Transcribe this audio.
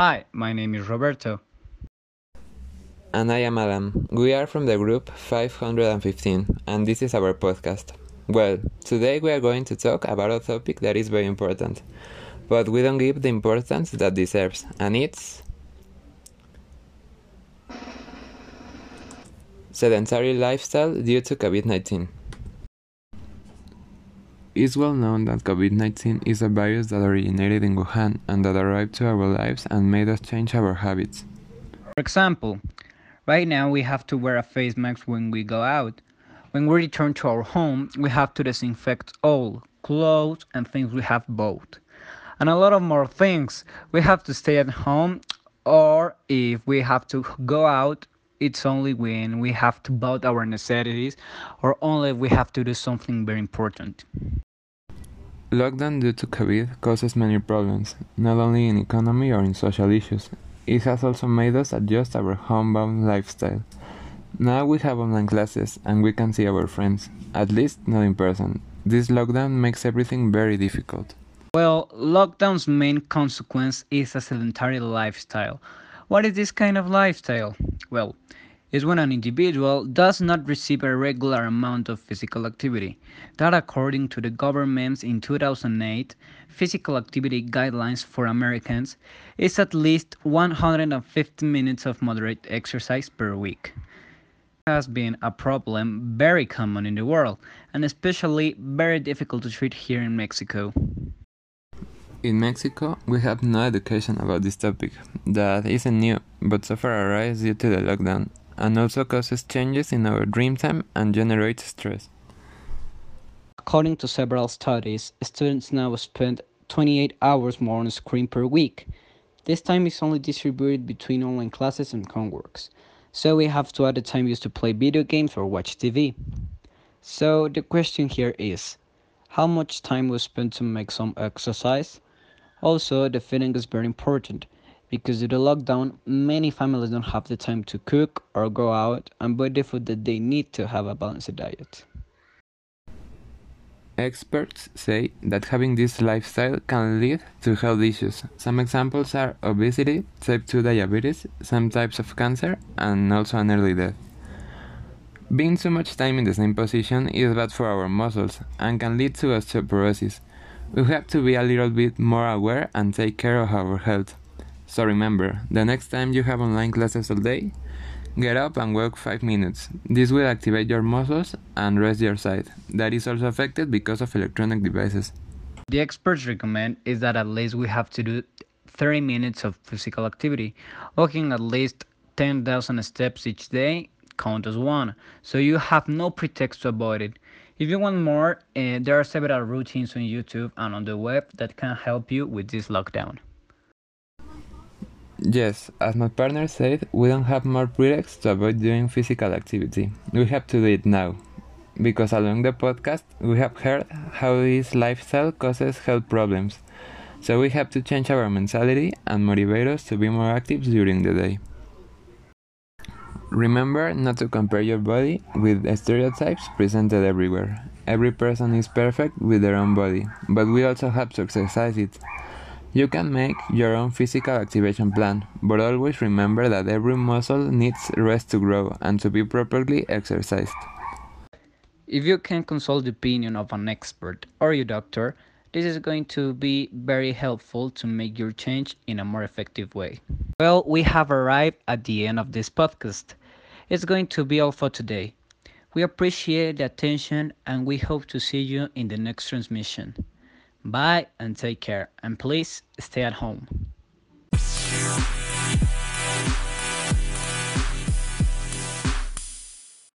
Hi, my name is Roberto. And I am Adam. We are from the group 515, and this is our podcast. Well, today we are going to talk about a topic that is very important, but we don't give the importance that deserves, and it's sedentary lifestyle due to COVID 19. It's well known that COVID 19 is a virus that originated in Wuhan and that arrived to our lives and made us change our habits. For example, right now we have to wear a face mask when we go out. When we return to our home, we have to disinfect all clothes and things we have bought. And a lot of more things. We have to stay at home, or if we have to go out, it's only when we have to buy our necessities, or only if we have to do something very important. Lockdown due to COVID causes many problems, not only in economy or in social issues. It has also made us adjust our homebound lifestyle. Now we have online classes and we can see our friends, at least not in person. This lockdown makes everything very difficult. Well, lockdown's main consequence is a sedentary lifestyle. What is this kind of lifestyle? Well, is when an individual does not receive a regular amount of physical activity. That, according to the government's in 2008 physical activity guidelines for Americans, is at least 150 minutes of moderate exercise per week has been a problem very common in the world and especially very difficult to treat here in Mexico. In Mexico, we have no education about this topic. That isn't new, but so far arises due to the lockdown and also causes changes in our dream time and generates stress. According to several studies, students now spend 28 hours more on screen per week. This time is only distributed between online classes and homeworks so we have to add the time used to play video games or watch TV. So the question here is how much time we spend to make some exercise? Also, the feeding is very important because due to lockdown, many families don't have the time to cook or go out and buy the food that they need to have a balanced diet. Experts say that having this lifestyle can lead to health issues. Some examples are obesity, type 2 diabetes, some types of cancer, and also an early death. Being too much time in the same position is bad for our muscles and can lead to osteoporosis. We have to be a little bit more aware and take care of our health. So remember, the next time you have online classes all day, Get up and walk 5 minutes. This will activate your muscles and rest your side. That is also affected because of electronic devices. The experts recommend is that at least we have to do 30 minutes of physical activity. Walking at least 10,000 steps each day count as one, so you have no pretext to avoid it. If you want more, uh, there are several routines on YouTube and on the web that can help you with this lockdown. Yes, as my partner said, we don't have more pretext to avoid doing physical activity. We have to do it now. Because along the podcast, we have heard how this lifestyle causes health problems. So we have to change our mentality and motivate us to be more active during the day. Remember not to compare your body with stereotypes presented everywhere. Every person is perfect with their own body, but we also have to exercise it. You can make your own physical activation plan, but always remember that every muscle needs rest to grow and to be properly exercised. If you can consult the opinion of an expert or your doctor, this is going to be very helpful to make your change in a more effective way. Well, we have arrived at the end of this podcast. It's going to be all for today. We appreciate the attention and we hope to see you in the next transmission. Bye and take care. And please stay at home.